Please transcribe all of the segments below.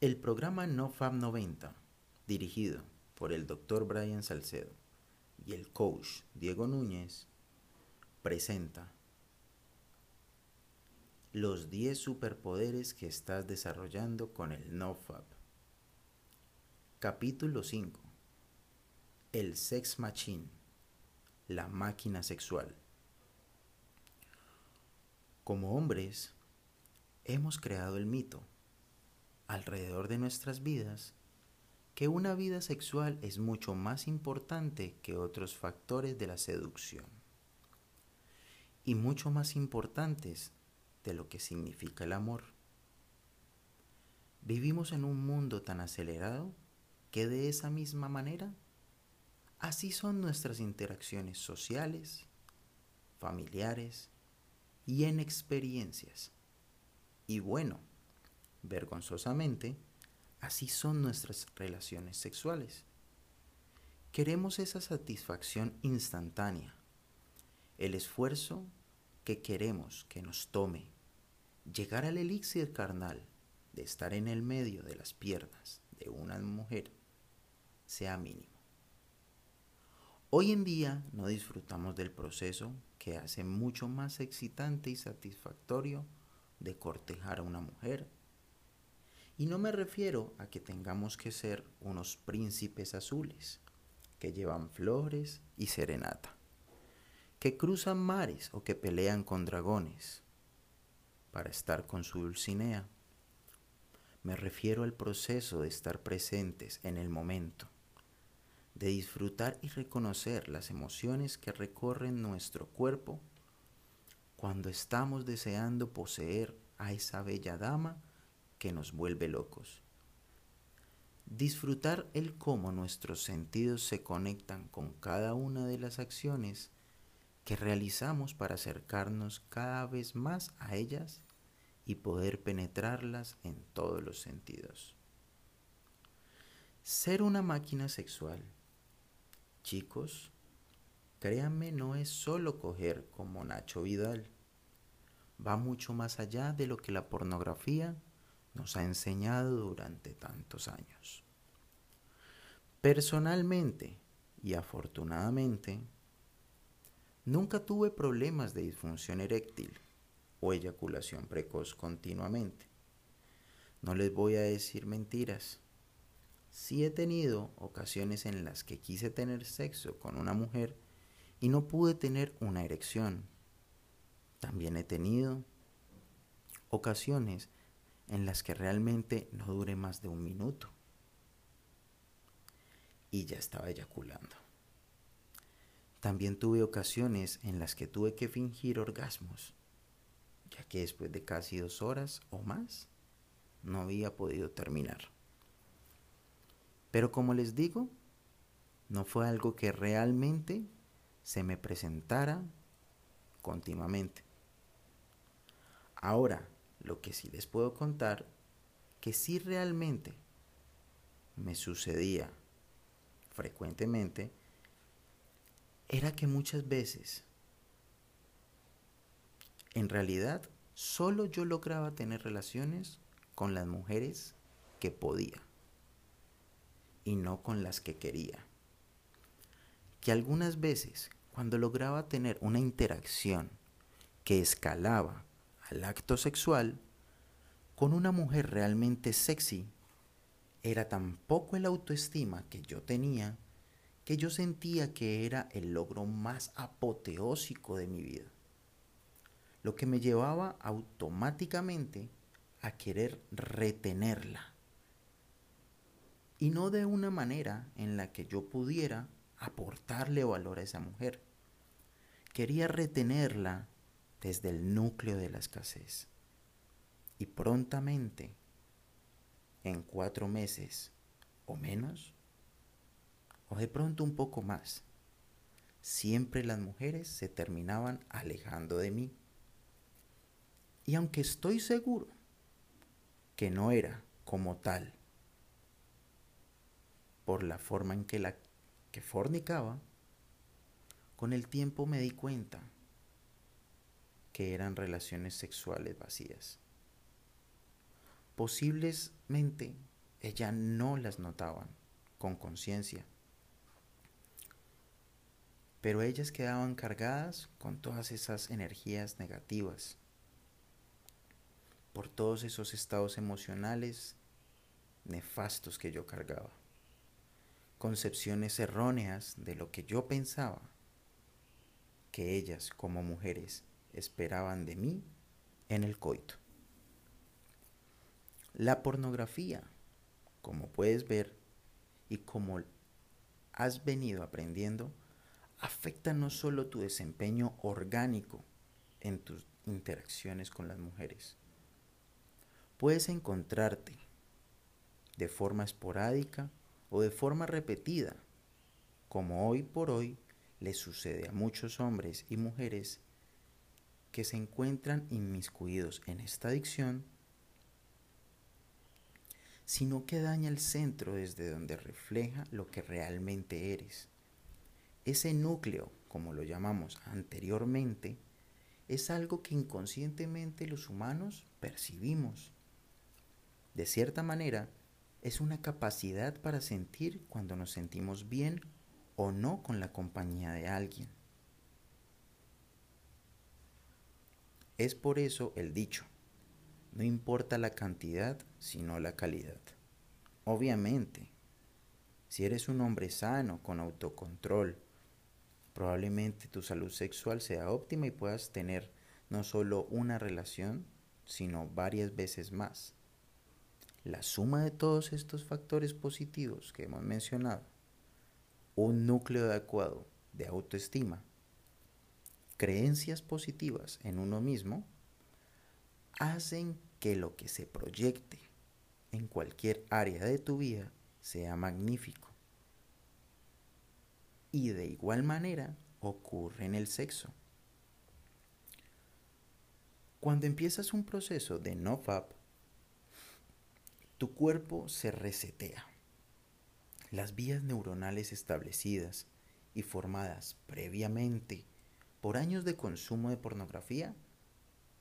El programa NoFab 90, dirigido por el Dr. Brian Salcedo y el coach Diego Núñez, presenta los 10 superpoderes que estás desarrollando con el NoFab. Capítulo 5. El Sex Machine, la máquina sexual. Como hombres, hemos creado el mito alrededor de nuestras vidas que una vida sexual es mucho más importante que otros factores de la seducción y mucho más importantes de lo que significa el amor. Vivimos en un mundo tan acelerado que de esa misma manera, así son nuestras interacciones sociales, familiares y en experiencias. Y bueno, vergonzosamente, así son nuestras relaciones sexuales. Queremos esa satisfacción instantánea, el esfuerzo que queremos que nos tome llegar al elixir carnal de estar en el medio de las piernas de una mujer sea mínimo. Hoy en día no disfrutamos del proceso que hace mucho más excitante y satisfactorio de cortejar a una mujer y no me refiero a que tengamos que ser unos príncipes azules que llevan flores y serenata, que cruzan mares o que pelean con dragones para estar con su Dulcinea. Me refiero al proceso de estar presentes en el momento, de disfrutar y reconocer las emociones que recorren nuestro cuerpo cuando estamos deseando poseer a esa bella dama que nos vuelve locos. Disfrutar el cómo nuestros sentidos se conectan con cada una de las acciones que realizamos para acercarnos cada vez más a ellas y poder penetrarlas en todos los sentidos. Ser una máquina sexual. Chicos, créanme, no es solo coger como Nacho Vidal. Va mucho más allá de lo que la pornografía nos ha enseñado durante tantos años. Personalmente y afortunadamente, nunca tuve problemas de disfunción eréctil o eyaculación precoz continuamente. No les voy a decir mentiras. Sí he tenido ocasiones en las que quise tener sexo con una mujer y no pude tener una erección. También he tenido ocasiones en las que realmente no dure más de un minuto. Y ya estaba eyaculando. También tuve ocasiones en las que tuve que fingir orgasmos, ya que después de casi dos horas o más no había podido terminar. Pero como les digo, no fue algo que realmente se me presentara continuamente. Ahora, lo que sí les puedo contar, que sí realmente me sucedía frecuentemente, era que muchas veces, en realidad, solo yo lograba tener relaciones con las mujeres que podía y no con las que quería. Que algunas veces, cuando lograba tener una interacción que escalaba al acto sexual con una mujer realmente sexy, era tan poco el autoestima que yo tenía que yo sentía que era el logro más apoteósico de mi vida, lo que me llevaba automáticamente a querer retenerla. Y no de una manera en la que yo pudiera aportarle valor a esa mujer. Quería retenerla desde el núcleo de la escasez. Y prontamente, en cuatro meses o menos, o de pronto un poco más, siempre las mujeres se terminaban alejando de mí. Y aunque estoy seguro que no era como tal, por la forma en que la que fornicaba, con el tiempo me di cuenta que eran relaciones sexuales vacías. Posiblemente ella no las notaban con conciencia. Pero ellas quedaban cargadas con todas esas energías negativas, por todos esos estados emocionales nefastos que yo cargaba, concepciones erróneas de lo que yo pensaba que ellas como mujeres esperaban de mí en el coito. La pornografía, como puedes ver y como has venido aprendiendo, afecta no solo tu desempeño orgánico en tus interacciones con las mujeres. Puedes encontrarte de forma esporádica o de forma repetida, como hoy por hoy le sucede a muchos hombres y mujeres que se encuentran inmiscuidos en esta adicción, sino que daña el centro desde donde refleja lo que realmente eres. Ese núcleo, como lo llamamos anteriormente, es algo que inconscientemente los humanos percibimos. De cierta manera, es una capacidad para sentir cuando nos sentimos bien o no con la compañía de alguien. Es por eso el dicho, no importa la cantidad, sino la calidad. Obviamente, si eres un hombre sano, con autocontrol, probablemente tu salud sexual sea óptima y puedas tener no solo una relación, sino varias veces más. La suma de todos estos factores positivos que hemos mencionado, un núcleo adecuado de autoestima, creencias positivas en uno mismo, hacen que lo que se proyecte en cualquier área de tu vida sea magnífico. Y de igual manera ocurre en el sexo. Cuando empiezas un proceso de no-fap, tu cuerpo se resetea. Las vías neuronales establecidas y formadas previamente por años de consumo de pornografía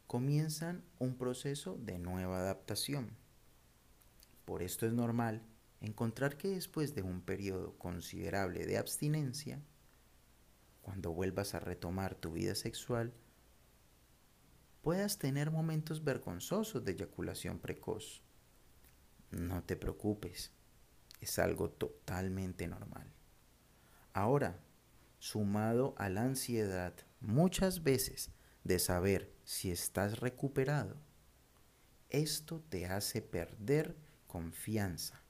comienzan un proceso de nueva adaptación. Por esto es normal encontrar que después de un periodo considerable de abstinencia, cuando vuelvas a retomar tu vida sexual, puedas tener momentos vergonzosos de eyaculación precoz no te preocupes, es algo totalmente normal. Ahora, sumado a la ansiedad muchas veces de saber si estás recuperado, esto te hace perder confianza.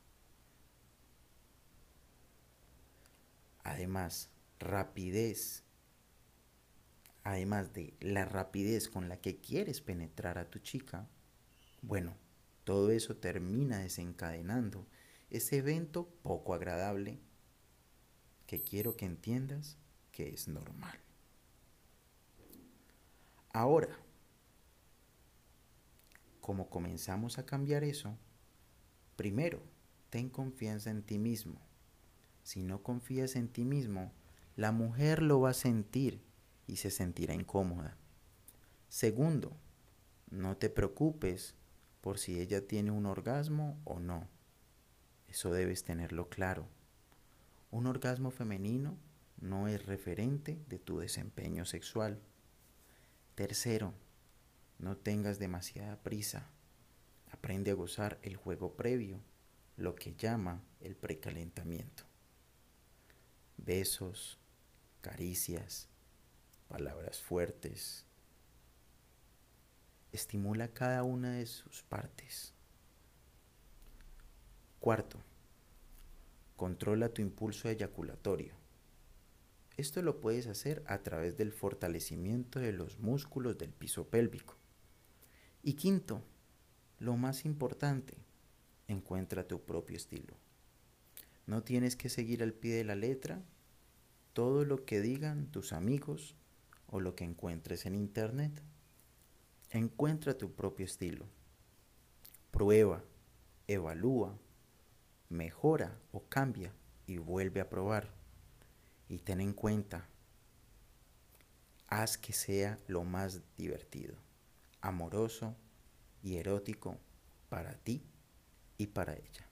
Además, rapidez. Además de la rapidez con la que quieres penetrar a tu chica, bueno, todo eso termina desencadenando ese evento poco agradable que quiero que entiendas que es normal. Ahora, como comenzamos a cambiar eso, primero, ten confianza en ti mismo. Si no confías en ti mismo, la mujer lo va a sentir y se sentirá incómoda. Segundo, no te preocupes por si ella tiene un orgasmo o no. Eso debes tenerlo claro. Un orgasmo femenino no es referente de tu desempeño sexual. Tercero, no tengas demasiada prisa. Aprende a gozar el juego previo, lo que llama el precalentamiento. Besos, caricias, palabras fuertes, estimula cada una de sus partes. Cuarto, controla tu impulso eyaculatorio. Esto lo puedes hacer a través del fortalecimiento de los músculos del piso pélvico. Y quinto, lo más importante, encuentra tu propio estilo. No tienes que seguir al pie de la letra todo lo que digan tus amigos o lo que encuentres en internet. Encuentra tu propio estilo. Prueba, evalúa, mejora o cambia y vuelve a probar. Y ten en cuenta, haz que sea lo más divertido, amoroso y erótico para ti y para ella.